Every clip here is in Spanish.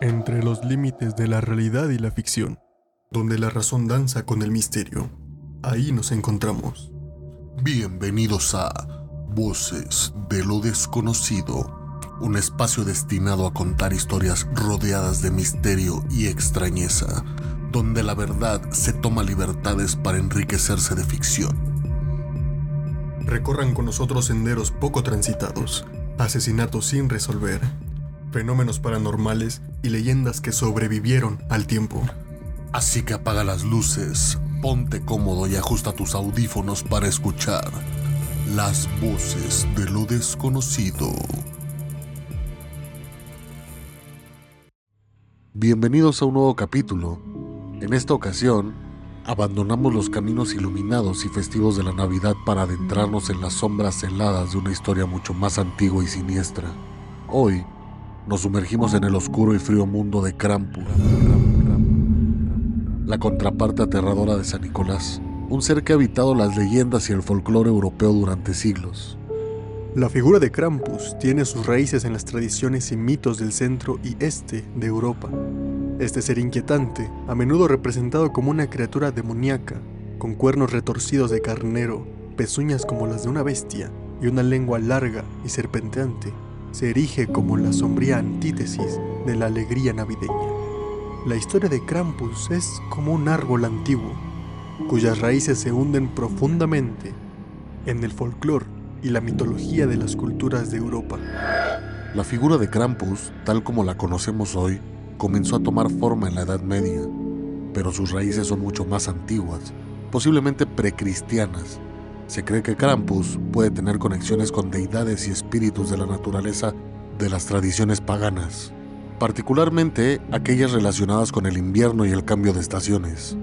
entre los límites de la realidad y la ficción, donde la razón danza con el misterio. Ahí nos encontramos. Bienvenidos a Voces de lo Desconocido, un espacio destinado a contar historias rodeadas de misterio y extrañeza, donde la verdad se toma libertades para enriquecerse de ficción. Recorran con nosotros senderos poco transitados, asesinatos sin resolver, fenómenos paranormales y leyendas que sobrevivieron al tiempo. Así que apaga las luces, ponte cómodo y ajusta tus audífonos para escuchar las voces de lo desconocido. Bienvenidos a un nuevo capítulo. En esta ocasión, abandonamos los caminos iluminados y festivos de la Navidad para adentrarnos en las sombras heladas de una historia mucho más antigua y siniestra. Hoy, nos sumergimos en el oscuro y frío mundo de Krampus, la contraparte aterradora de San Nicolás, un ser que ha habitado las leyendas y el folclore europeo durante siglos. La figura de Krampus tiene sus raíces en las tradiciones y mitos del centro y este de Europa. Este ser inquietante, a menudo representado como una criatura demoníaca, con cuernos retorcidos de carnero, pezuñas como las de una bestia y una lengua larga y serpenteante, se erige como la sombría antítesis de la alegría navideña. La historia de Krampus es como un árbol antiguo, cuyas raíces se hunden profundamente en el folclore y la mitología de las culturas de Europa. La figura de Krampus, tal como la conocemos hoy, comenzó a tomar forma en la Edad Media, pero sus raíces son mucho más antiguas, posiblemente precristianas, se cree que Krampus puede tener conexiones con deidades y espíritus de la naturaleza de las tradiciones paganas, particularmente aquellas relacionadas con el invierno y el cambio de estaciones.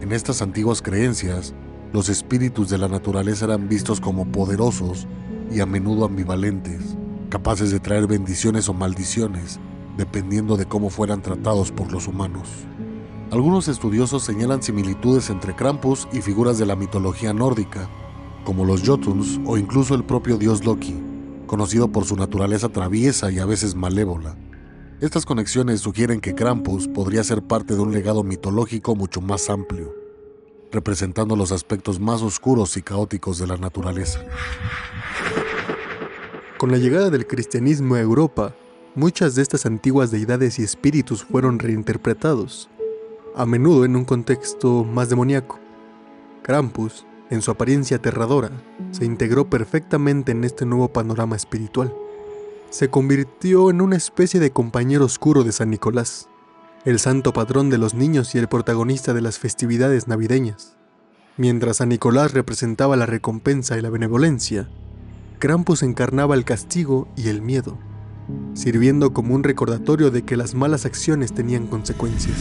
En estas antiguas creencias, los espíritus de la naturaleza eran vistos como poderosos y a menudo ambivalentes, capaces de traer bendiciones o maldiciones, dependiendo de cómo fueran tratados por los humanos. Algunos estudiosos señalan similitudes entre Krampus y figuras de la mitología nórdica, como los Jotuns o incluso el propio dios Loki, conocido por su naturaleza traviesa y a veces malévola. Estas conexiones sugieren que Krampus podría ser parte de un legado mitológico mucho más amplio, representando los aspectos más oscuros y caóticos de la naturaleza. Con la llegada del cristianismo a Europa, muchas de estas antiguas deidades y espíritus fueron reinterpretados, a menudo en un contexto más demoníaco. Krampus en su apariencia aterradora, se integró perfectamente en este nuevo panorama espiritual. Se convirtió en una especie de compañero oscuro de San Nicolás, el santo patrón de los niños y el protagonista de las festividades navideñas. Mientras San Nicolás representaba la recompensa y la benevolencia, Krampus encarnaba el castigo y el miedo, sirviendo como un recordatorio de que las malas acciones tenían consecuencias.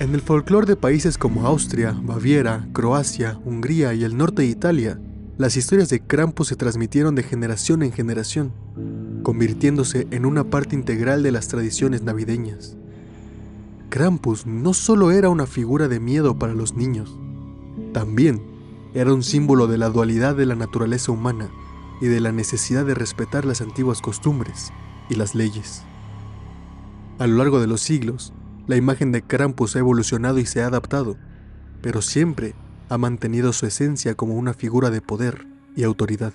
En el folclore de países como Austria, Baviera, Croacia, Hungría y el norte de Italia, las historias de Krampus se transmitieron de generación en generación, convirtiéndose en una parte integral de las tradiciones navideñas. Krampus no solo era una figura de miedo para los niños, también era un símbolo de la dualidad de la naturaleza humana y de la necesidad de respetar las antiguas costumbres y las leyes. A lo largo de los siglos, la imagen de Krampus ha evolucionado y se ha adaptado, pero siempre ha mantenido su esencia como una figura de poder y autoridad.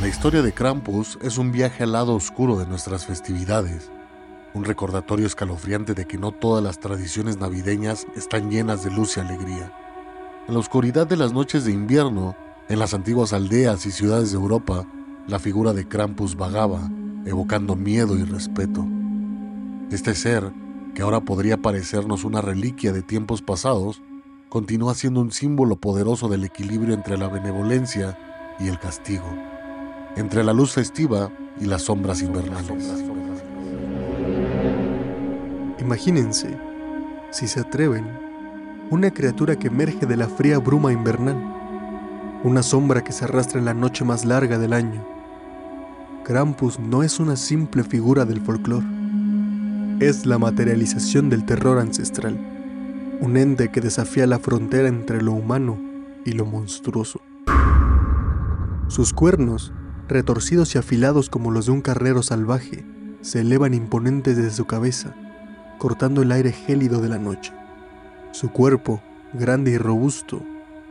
La historia de Krampus es un viaje al lado oscuro de nuestras festividades, un recordatorio escalofriante de que no todas las tradiciones navideñas están llenas de luz y alegría. En la oscuridad de las noches de invierno, en las antiguas aldeas y ciudades de Europa, la figura de Krampus vagaba, evocando miedo y respeto. Este ser, que ahora podría parecernos una reliquia de tiempos pasados, continúa siendo un símbolo poderoso del equilibrio entre la benevolencia y el castigo, entre la luz festiva y las sombras invernales. Imagínense, si se atreven, una criatura que emerge de la fría bruma invernal, una sombra que se arrastra en la noche más larga del año. Krampus no es una simple figura del folclore es la materialización del terror ancestral, un ente que desafía la frontera entre lo humano y lo monstruoso. Sus cuernos retorcidos y afilados como los de un carrero salvaje, se elevan imponentes desde su cabeza, cortando el aire gélido de la noche. Su cuerpo, grande y robusto,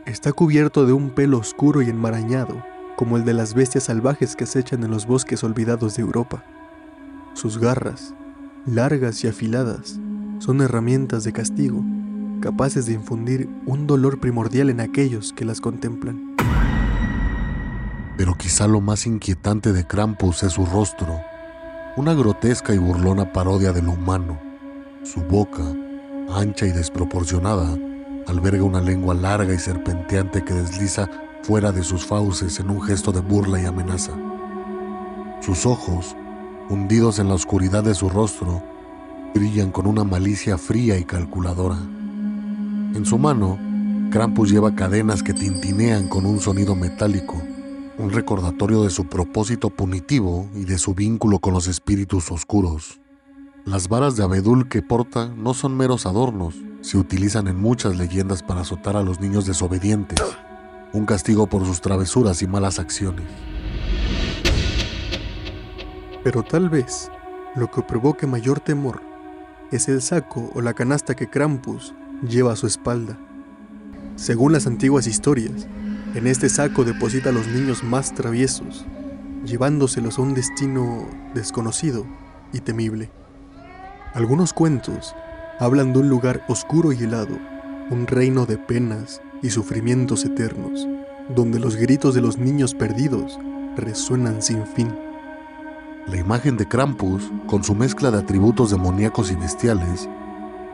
está cubierto de un pelo oscuro y enmarañado, como el de las bestias salvajes que acechan en los bosques olvidados de Europa. Sus garras, largas y afiladas, son herramientas de castigo, capaces de infundir un dolor primordial en aquellos que las contemplan. Pero quizá lo más inquietante de Krampus es su rostro, una grotesca y burlona parodia de lo humano. Su boca, ancha y desproporcionada, alberga una lengua larga y serpenteante que desliza fuera de sus fauces en un gesto de burla y amenaza. Sus ojos, hundidos en la oscuridad de su rostro, brillan con una malicia fría y calculadora. En su mano, Krampus lleva cadenas que tintinean con un sonido metálico, un recordatorio de su propósito punitivo y de su vínculo con los espíritus oscuros. Las varas de abedul que porta no son meros adornos, se utilizan en muchas leyendas para azotar a los niños desobedientes, un castigo por sus travesuras y malas acciones. Pero tal vez lo que provoque mayor temor es el saco o la canasta que Krampus lleva a su espalda. Según las antiguas historias, en este saco deposita a los niños más traviesos, llevándoselos a un destino desconocido y temible. Algunos cuentos hablan de un lugar oscuro y helado, un reino de penas y sufrimientos eternos, donde los gritos de los niños perdidos resuenan sin fin. La imagen de Krampus, con su mezcla de atributos demoníacos y bestiales,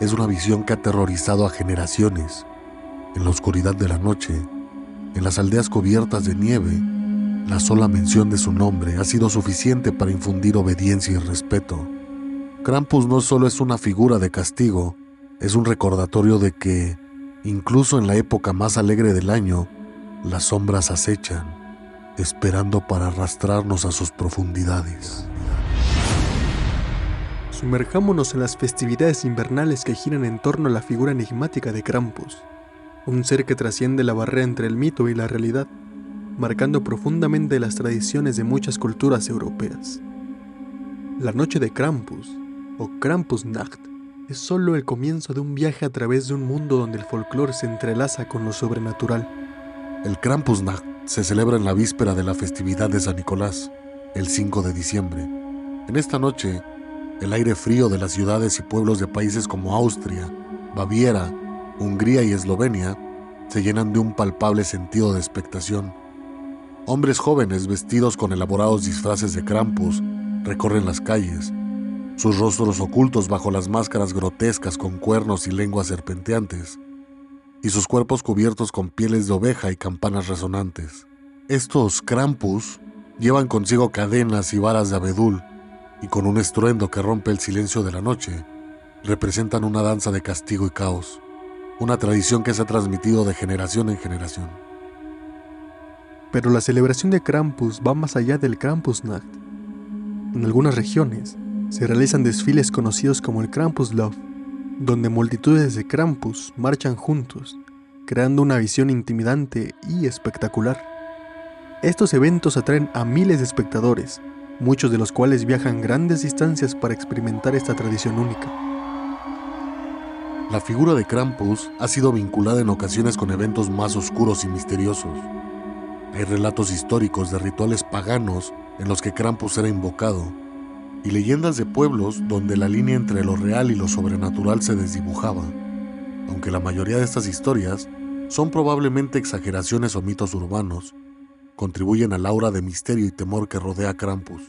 es una visión que ha aterrorizado a generaciones. En la oscuridad de la noche, en las aldeas cubiertas de nieve, la sola mención de su nombre ha sido suficiente para infundir obediencia y respeto. Krampus no solo es una figura de castigo, es un recordatorio de que, incluso en la época más alegre del año, las sombras acechan, esperando para arrastrarnos a sus profundidades. Sumerjámonos en las festividades invernales que giran en torno a la figura enigmática de Krampus, un ser que trasciende la barrera entre el mito y la realidad, marcando profundamente las tradiciones de muchas culturas europeas. La noche de Krampus o Krampusnacht es solo el comienzo de un viaje a través de un mundo donde el folclore se entrelaza con lo sobrenatural. El Krampusnacht se celebra en la víspera de la festividad de San Nicolás, el 5 de diciembre. En esta noche, el aire frío de las ciudades y pueblos de países como Austria, Baviera, Hungría y Eslovenia se llenan de un palpable sentido de expectación. Hombres jóvenes vestidos con elaborados disfraces de Krampus recorren las calles, sus rostros ocultos bajo las máscaras grotescas con cuernos y lenguas serpenteantes, y sus cuerpos cubiertos con pieles de oveja y campanas resonantes. Estos Krampus llevan consigo cadenas y varas de abedul, y con un estruendo que rompe el silencio de la noche, representan una danza de castigo y caos, una tradición que se ha transmitido de generación en generación. Pero la celebración de Krampus va más allá del Krampusnacht. En algunas regiones, se realizan desfiles conocidos como el Love, donde multitudes de Krampus marchan juntos, creando una visión intimidante y espectacular. Estos eventos atraen a miles de espectadores, muchos de los cuales viajan grandes distancias para experimentar esta tradición única. La figura de Krampus ha sido vinculada en ocasiones con eventos más oscuros y misteriosos. Hay relatos históricos de rituales paganos en los que Krampus era invocado y leyendas de pueblos donde la línea entre lo real y lo sobrenatural se desdibujaba, aunque la mayoría de estas historias son probablemente exageraciones o mitos urbanos, contribuyen al aura de misterio y temor que rodea a Krampus.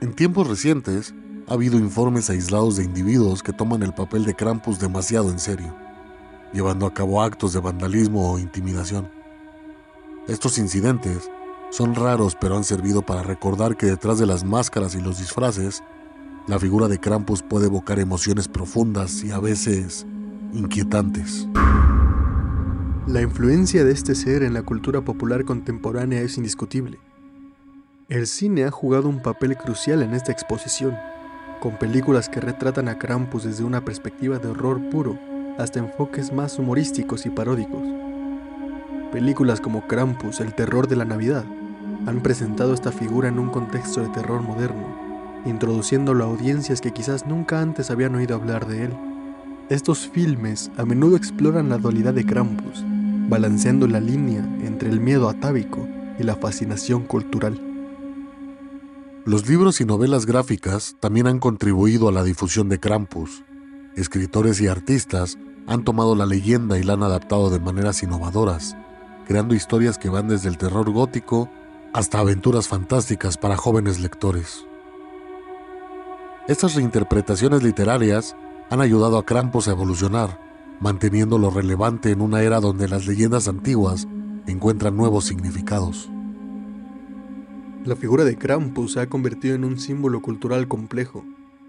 En tiempos recientes, ha habido informes aislados de individuos que toman el papel de Krampus demasiado en serio, llevando a cabo actos de vandalismo o intimidación. Estos incidentes son raros pero han servido para recordar que detrás de las máscaras y los disfraces, la figura de Krampus puede evocar emociones profundas y a veces inquietantes. La influencia de este ser en la cultura popular contemporánea es indiscutible. El cine ha jugado un papel crucial en esta exposición, con películas que retratan a Krampus desde una perspectiva de horror puro hasta enfoques más humorísticos y paródicos. Películas como Krampus, el terror de la Navidad, han presentado esta figura en un contexto de terror moderno, introduciéndolo a audiencias que quizás nunca antes habían oído hablar de él. Estos filmes a menudo exploran la dualidad de Krampus, balanceando la línea entre el miedo atávico y la fascinación cultural. Los libros y novelas gráficas también han contribuido a la difusión de Krampus. Escritores y artistas han tomado la leyenda y la han adaptado de maneras innovadoras, creando historias que van desde el terror gótico hasta aventuras fantásticas para jóvenes lectores. Estas reinterpretaciones literarias han ayudado a Krampus a evolucionar, manteniéndolo relevante en una era donde las leyendas antiguas encuentran nuevos significados. La figura de Krampus se ha convertido en un símbolo cultural complejo,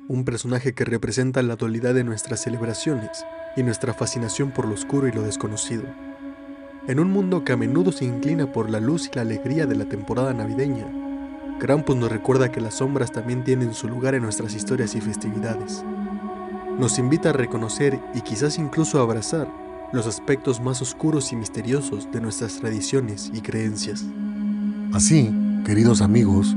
un personaje que representa la dualidad de nuestras celebraciones y nuestra fascinación por lo oscuro y lo desconocido. En un mundo que a menudo se inclina por la luz y la alegría de la temporada navideña, Krampus nos recuerda que las sombras también tienen su lugar en nuestras historias y festividades. Nos invita a reconocer y quizás incluso a abrazar los aspectos más oscuros y misteriosos de nuestras tradiciones y creencias. Así, queridos amigos,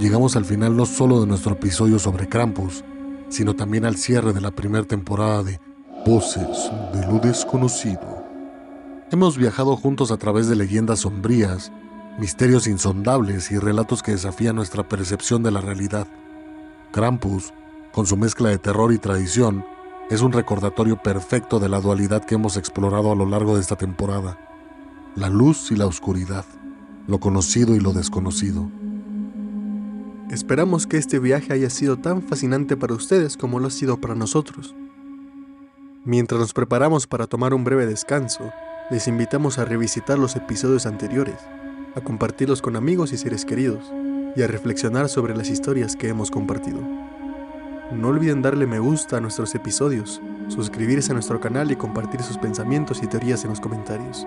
llegamos al final no solo de nuestro episodio sobre Krampus, sino también al cierre de la primera temporada de Voces de lo desconocido. Hemos viajado juntos a través de leyendas sombrías, misterios insondables y relatos que desafían nuestra percepción de la realidad. Krampus, con su mezcla de terror y tradición, es un recordatorio perfecto de la dualidad que hemos explorado a lo largo de esta temporada. La luz y la oscuridad, lo conocido y lo desconocido. Esperamos que este viaje haya sido tan fascinante para ustedes como lo ha sido para nosotros. Mientras nos preparamos para tomar un breve descanso, les invitamos a revisitar los episodios anteriores, a compartirlos con amigos y seres queridos, y a reflexionar sobre las historias que hemos compartido. No olviden darle me gusta a nuestros episodios, suscribirse a nuestro canal y compartir sus pensamientos y teorías en los comentarios.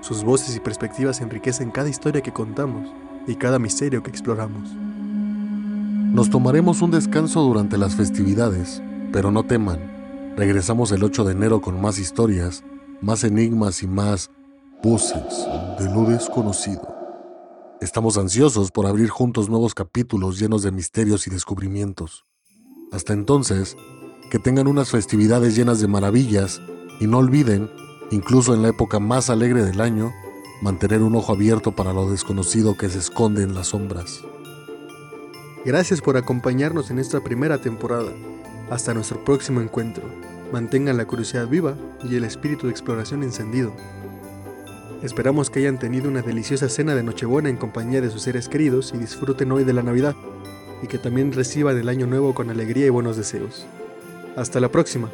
Sus voces y perspectivas enriquecen cada historia que contamos y cada misterio que exploramos. Nos tomaremos un descanso durante las festividades, pero no teman, Regresamos el 8 de enero con más historias, más enigmas y más voces de lo desconocido. Estamos ansiosos por abrir juntos nuevos capítulos llenos de misterios y descubrimientos. Hasta entonces, que tengan unas festividades llenas de maravillas y no olviden, incluso en la época más alegre del año, mantener un ojo abierto para lo desconocido que se esconde en las sombras. Gracias por acompañarnos en esta primera temporada. Hasta nuestro próximo encuentro. Mantengan la curiosidad viva y el espíritu de exploración encendido. Esperamos que hayan tenido una deliciosa cena de Nochebuena en compañía de sus seres queridos y disfruten hoy de la Navidad, y que también reciban el año nuevo con alegría y buenos deseos. Hasta la próxima.